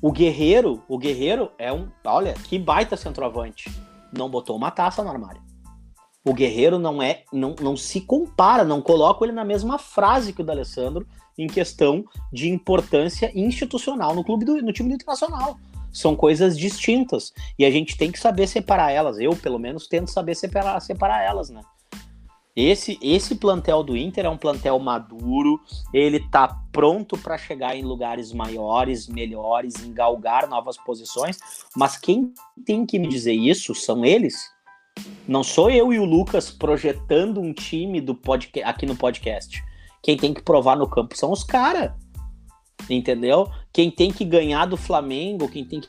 Speaker 2: O Guerreiro, o Guerreiro é um, olha, que baita centroavante. Não botou uma taça no armário. O Guerreiro não é, não, não se compara, não coloco ele na mesma frase que o D'Alessandro em questão de importância institucional no clube do, no time do Internacional são coisas distintas e a gente tem que saber separar elas. Eu, pelo menos, tento saber separar, separar elas, né? Esse, esse plantel do Inter é um plantel maduro, ele tá pronto para chegar em lugares maiores, melhores, em galgar novas posições, mas quem tem que me dizer isso são eles. Não sou eu e o Lucas projetando um time do podcast, aqui no podcast. Quem tem que provar no campo são os caras. Entendeu? Quem tem que ganhar do Flamengo, quem tem que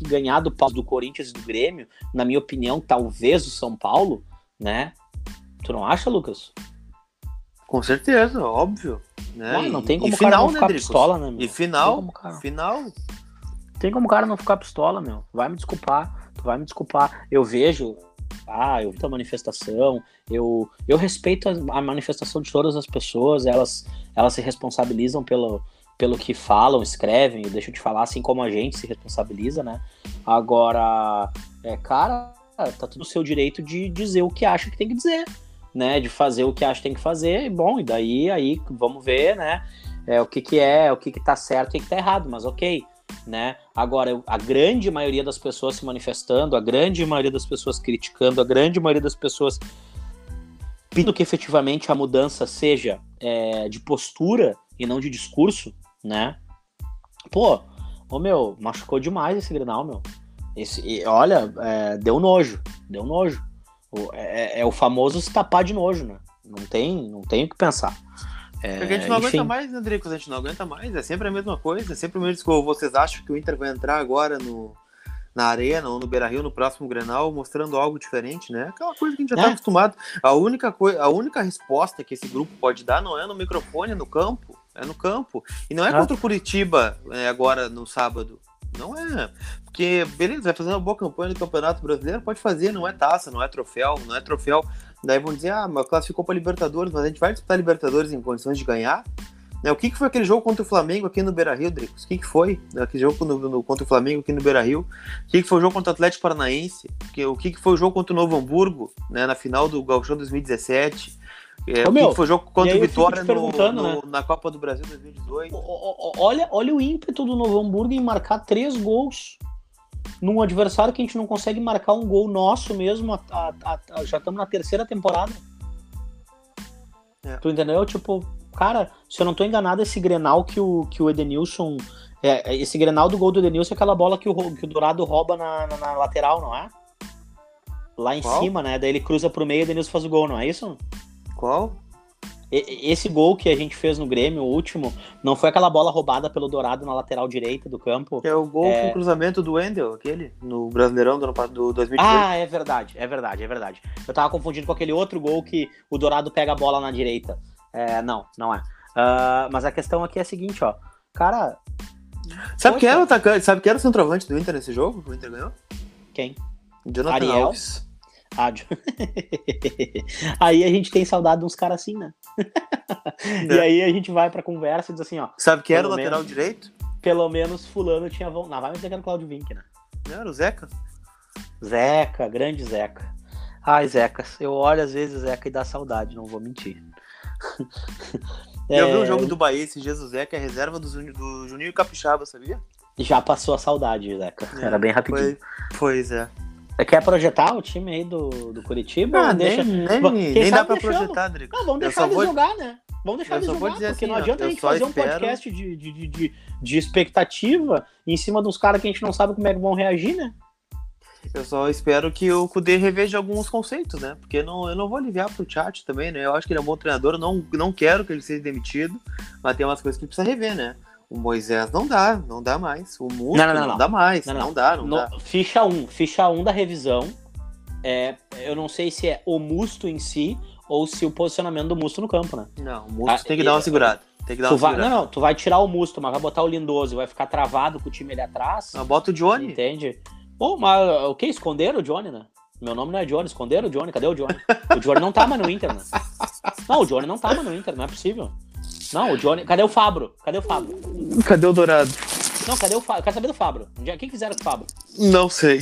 Speaker 2: ganhar do do Corinthians e do Grêmio, na minha opinião, talvez o São Paulo, né? Tu não acha, Lucas?
Speaker 1: Com certeza, óbvio. Né?
Speaker 2: Ué, não tem como o cara não né, ficar pistola, né, meu?
Speaker 1: E final, tem cara... final.
Speaker 2: Tem como o cara não ficar pistola, meu. Vai me desculpar, tu vai me desculpar. Eu vejo, ah, eu vi tua manifestação, eu, eu respeito a, a, manifestação de todas as pessoas, elas, elas se responsabilizam pelo, pelo que falam, escrevem, eu te falar, assim como a gente se responsabiliza, né? Agora, é, cara, tá tudo no seu direito de dizer o que acha que tem que dizer né, de fazer o que acha que tem que fazer, e bom, e daí aí vamos ver, né, é, o que que é, o que que tá certo e o que tá errado, mas ok, né, agora a grande maioria das pessoas se manifestando, a grande maioria das pessoas criticando, a grande maioria das pessoas pedindo que efetivamente a mudança seja é, de postura e não de discurso, né, pô, ô meu, machucou demais esse Grenal, meu, esse, olha, é, deu nojo, deu nojo, é, é, é, o famoso se tapar de nojo, né? Não tem, não tem o que pensar.
Speaker 1: É, Porque a gente não enfim. aguenta mais, Andrico, a gente não aguenta mais, é sempre a mesma coisa, é sempre o mesmo que vocês acham que o Inter vai entrar agora no, na Arena ou no Beira Rio no próximo Grenal, mostrando algo diferente, né? Aquela coisa que a gente já está é. acostumado. A única, coisa, a única resposta que esse grupo pode dar não é no microfone, é no campo. É no campo. E não é ah. contra o Curitiba é, agora no sábado. Não é. Porque, beleza, vai fazer uma boa campanha no Campeonato Brasileiro, pode fazer, não é taça, não é troféu, não é troféu. Daí vão dizer, ah, mas classificou para Libertadores, mas a gente vai disputar Libertadores em condições de ganhar. Né, o que, que foi aquele jogo contra o Flamengo aqui no Beira Rio, Dricos? O que, que foi aquele jogo no, no, contra o Flamengo aqui no Beira Rio? O que, que foi o jogo contra o Atlético Paranaense? O que, que foi o jogo contra o Novo Hamburgo, né, na final do Gauchão 2017? É, Ô, meu, foi o jogo contra o Vitória no, no, né? na Copa do Brasil 2018.
Speaker 2: Olha, olha o ímpeto do Novo Hamburgo em marcar três gols num adversário que a gente não consegue marcar um gol nosso mesmo. A, a, a, já estamos na terceira temporada. É. Tu entendeu? Tipo, cara, se eu não tô enganado, esse Grenal que o, que o Edenilson. É, é esse Grenal do gol do Edenilson é aquela bola que o, que o Dourado rouba na, na, na lateral, não é? Lá em Qual? cima, né? Daí ele cruza pro meio e o Edenilson faz o gol, não é isso?
Speaker 1: Qual?
Speaker 2: Esse gol que a gente fez no Grêmio, o último, não foi aquela bola roubada pelo Dourado na lateral direita do campo.
Speaker 1: É o gol é... com o cruzamento do Wendel, aquele, no Brasileirão do, do 2018.
Speaker 2: Ah, é verdade, é verdade, é verdade. Eu tava confundindo com aquele outro gol que o Dourado pega a bola na direita. É, não, não é. Uh, mas a questão aqui é a seguinte, ó. Cara.
Speaker 1: Sabe quem era o atacante? Sabe quem era o centroavante do Inter nesse jogo? O Inter ganhou?
Speaker 2: Quem?
Speaker 1: Jonathan Ariel? Alves
Speaker 2: rádio. aí a gente tem saudade de uns caras assim, né? e é. aí a gente vai pra conversa e diz assim, ó.
Speaker 1: Sabe que era o lateral menos, direito?
Speaker 2: Pelo menos fulano tinha vontade. Não, vai me dizer que era o Claudio Vink, né?
Speaker 1: Não, era o Zeca.
Speaker 2: Zeca, grande Zeca. Ai, Zeca, eu olho às vezes Zeca e dá saudade, não vou mentir.
Speaker 1: é... Eu vi um jogo do Bahia, esse Jesus Zeca, é reserva do, do Juninho Capixaba, sabia?
Speaker 2: Já passou a saudade, Zeca. É, Era bem rapidinho.
Speaker 1: Foi, pois é.
Speaker 2: Quer projetar o time aí do, do Curitiba?
Speaker 1: Ah, deixa... nem, nem, nem dá pra projetar, Drico.
Speaker 2: Não, vamos deixar eles vou... jogar, né? Vamos deixar eles jogar, porque assim, não adianta a gente fazer espero... um podcast de, de, de, de expectativa em cima dos caras que a gente não sabe como é que vão reagir, né?
Speaker 1: Eu só espero que o Kudê reveja alguns conceitos, né? Porque não, eu não vou aliviar pro chat também, né? Eu acho que ele é um bom treinador, eu não, não quero que ele seja demitido, mas tem umas coisas que precisa rever, né? O Moisés não dá, não dá mais. O Musto não, não, não, não dá mais. Não, dá, não no, dá.
Speaker 2: Ficha 1, ficha 1 da revisão. É, eu não sei se é o Musto em si ou se o posicionamento do Musto no campo, né?
Speaker 1: Não, o Musto ah, tem que dar uma segurada. Tem que dar uma
Speaker 2: vai, segurada. Não, não, tu vai tirar o Musto, mas vai botar o Lindoso, vai ficar travado com o time ali atrás.
Speaker 1: Não, bota o Johnny.
Speaker 2: Entende? Bom, mas o que? Esconderam o Johnny, né? Meu nome não é Johnny, esconderam o Johnny, cadê o Johnny? O Johnny não tá mais no Inter, né? Não, o Johnny não tá mais no Inter, não é possível. Não, o Johnny. Cadê o Fabro? Cadê o Fabro?
Speaker 1: Cadê o Dourado?
Speaker 2: Não, cadê o Fabro? Quero saber do Fabro. O que fizeram com o Fabro?
Speaker 1: Não sei.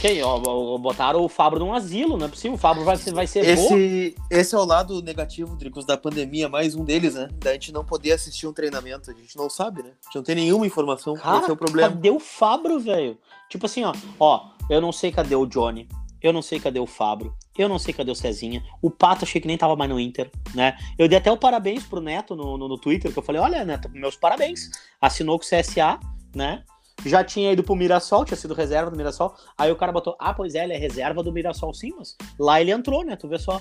Speaker 2: Quem? Ó, botaram o Fabro num asilo, não é possível. O Fabro vai, vai ser
Speaker 1: esse, Esse é o lado negativo, Dricos, da pandemia, mais um deles, né? Da gente não poder assistir um treinamento. A gente não sabe, né? A gente não tem nenhuma informação. Cara, esse é o problema.
Speaker 2: Cadê o Fabro, velho? Tipo assim, ó. Ó, eu não sei cadê o Johnny. Eu não sei cadê o Fabro, eu não sei cadê o Cezinha, o Pato achei que nem tava mais no Inter, né? Eu dei até o parabéns pro Neto no, no, no Twitter, que eu falei, olha, Neto, meus parabéns, assinou com o CSA, né? Já tinha ido pro Mirassol, tinha sido reserva do Mirassol, aí o cara botou, ah, pois é, ele é reserva do Mirassol sim, mas lá ele entrou, né, tu vê só,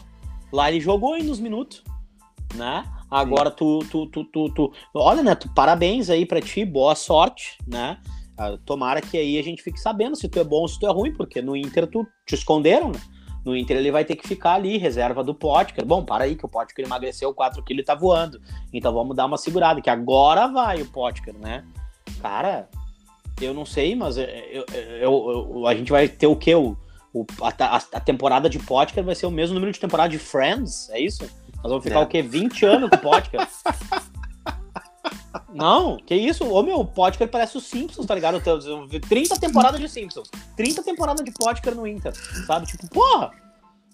Speaker 2: lá ele jogou aí nos minutos, né? Agora tu, tu, tu, tu, tu, olha, Neto, parabéns aí pra ti, boa sorte, né? Ah, tomara que aí a gente fique sabendo se tu é bom ou se tu é ruim, porque no Inter tu te esconderam, né? No Inter ele vai ter que ficar ali, reserva do Potker. Bom, para aí que o Potker emagreceu 4 kg e tá voando. Então vamos dar uma segurada, que agora vai o Potker, né? Cara, eu não sei, mas eu, eu, eu, a gente vai ter o quê? O, o a, a, temporada de Potker vai ser o mesmo número de temporada de Friends, é isso? Nós vamos ficar é. o quê? 20 anos com o Potker? Não, que isso? Ô meu, o Potker parece o Simpsons, tá ligado? 30 temporadas de Simpsons. 30 temporadas de Potker no Inter, sabe? Tipo, porra!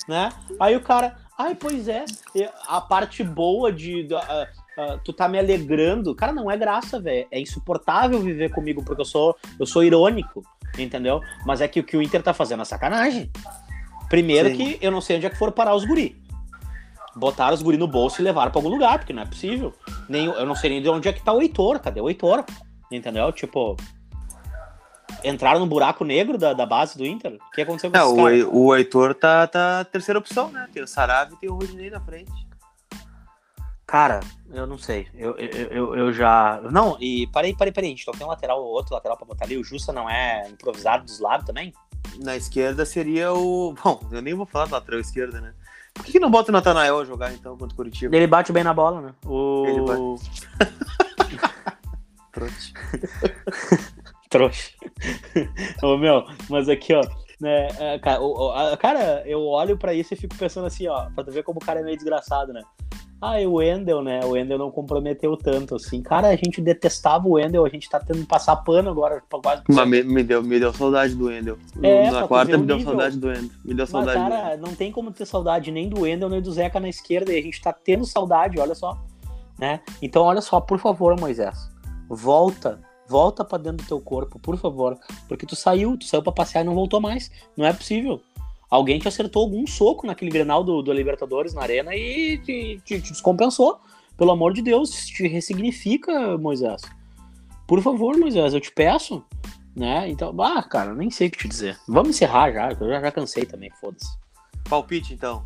Speaker 2: Né? Aí o cara, ai, pois é, a parte boa de. Uh, uh, tu tá me alegrando. Cara, não é graça, velho. É insuportável viver comigo, porque eu sou, eu sou irônico, entendeu? Mas é que o que o Inter tá fazendo é sacanagem. Primeiro Sim. que eu não sei onde é que for parar os guri botaram os guri no bolso e levaram pra algum lugar, porque não é possível. Nem, eu não sei nem de onde é que tá o Heitor, cadê o Heitor? Entendeu? Tipo, entraram no buraco negro da, da base do Inter? O que aconteceu com é,
Speaker 1: o, o Heitor tá, tá terceira opção, né? Tem o Sarave e tem o Rodinei na frente.
Speaker 2: Cara, eu não sei. Eu, eu, eu, eu, já. Não, e parei, parei, parei. A gente tem um lateral, outro lateral pra botar ali. O Justa não é improvisado dos lados também?
Speaker 1: Na esquerda seria o. Bom, eu nem vou falar do lateral esquerda, né? Por que, que não bota o Natanael a jogar então contra o Curitiba?
Speaker 2: Ele bate bem na bola, né? O... Ele
Speaker 1: bate.
Speaker 2: Trouxa. Trouxa. Ô, meu, mas aqui, ó. Né, é, cara, eu olho pra isso e fico pensando assim, ó, pra tu ver como o cara é meio desgraçado, né? Ah, e o Wendel, né? O Wendel não comprometeu tanto, assim. Cara, a gente detestava o Wendel, a gente tá tendo que passar pano agora. Quase
Speaker 1: Mas me, me, deu, me deu saudade do Wendel. É, na quarta me deu nível. saudade do Wendel. Me deu saudade
Speaker 2: Mas, cara, não tem como ter saudade nem do Wendel, nem do Zeca na esquerda. E a gente tá tendo saudade, olha só. Né? Então, olha só, por favor, Moisés. Volta. Volta para dentro do teu corpo, por favor. Porque tu saiu, tu saiu pra passear e não voltou mais. Não é possível. Alguém te acertou algum soco naquele Grenal do, do Libertadores na arena e te, te, te descompensou. Pelo amor de Deus, te ressignifica, Moisés. Por favor, Moisés, eu te peço. Né? Então, ah, cara, nem sei o que te dizer. Vamos encerrar já, eu já, já cansei também, foda-se.
Speaker 1: Palpite, então.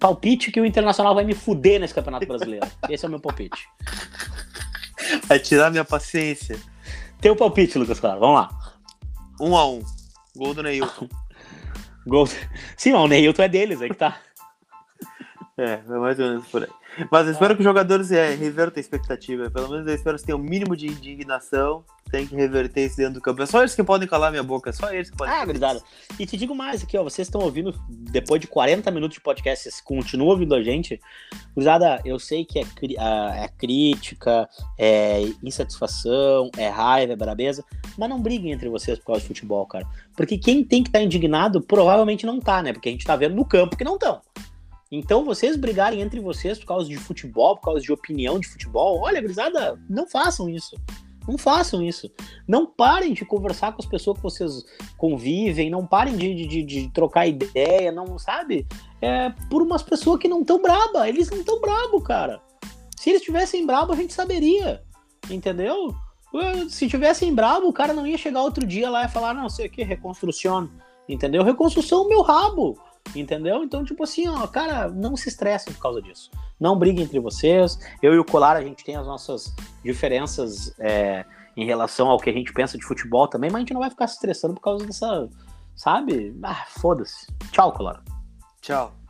Speaker 2: Palpite que o Internacional vai me fuder nesse Campeonato Brasileiro. Esse é o meu palpite.
Speaker 1: Vai tirar minha paciência.
Speaker 2: Teu palpite, Lucas Claro, vamos lá.
Speaker 1: Um a um. Gol do Neilton.
Speaker 2: Gol. Sim, o Neilton é deles, aí que tá.
Speaker 1: É, é mais ou menos por aí. Mas eu espero que os jogadores é, revertam a expectativa. Pelo menos eu espero que tenham o um mínimo de indignação. Tem que reverter isso dentro do campo. É só eles que podem calar minha boca. É só eles que podem.
Speaker 2: Ah, gurizada. E te digo mais aqui, ó. Vocês estão ouvindo, depois de 40 minutos de podcast, vocês continuam ouvindo a gente. Gurizada, eu sei que é, é crítica, é insatisfação, é raiva, é brabeza. Mas não briguem entre vocês por causa de futebol, cara. Porque quem tem que estar tá indignado provavelmente não tá, né? Porque a gente tá vendo no campo que não estão. Então, vocês brigarem entre vocês por causa de futebol, por causa de opinião de futebol, olha, grisada, não façam isso. Não façam isso. Não parem de conversar com as pessoas que vocês convivem, não parem de, de, de trocar ideia, não sabe? É por umas pessoas que não estão braba. Eles não estão brabo, cara. Se eles tivessem brabo, a gente saberia. Entendeu? Se tivessem brabo, o cara não ia chegar outro dia lá e falar, não sei o que, reconstrução. Entendeu? Reconstrução é meu rabo. Entendeu? Então, tipo assim, ó, cara, não se estressem por causa disso. Não briguem entre vocês. Eu e o Colar, a gente tem as nossas diferenças é, em relação ao que a gente pensa de futebol também, mas a gente não vai ficar se estressando por causa dessa, sabe? Ah, foda-se. Tchau, Colar.
Speaker 1: Tchau.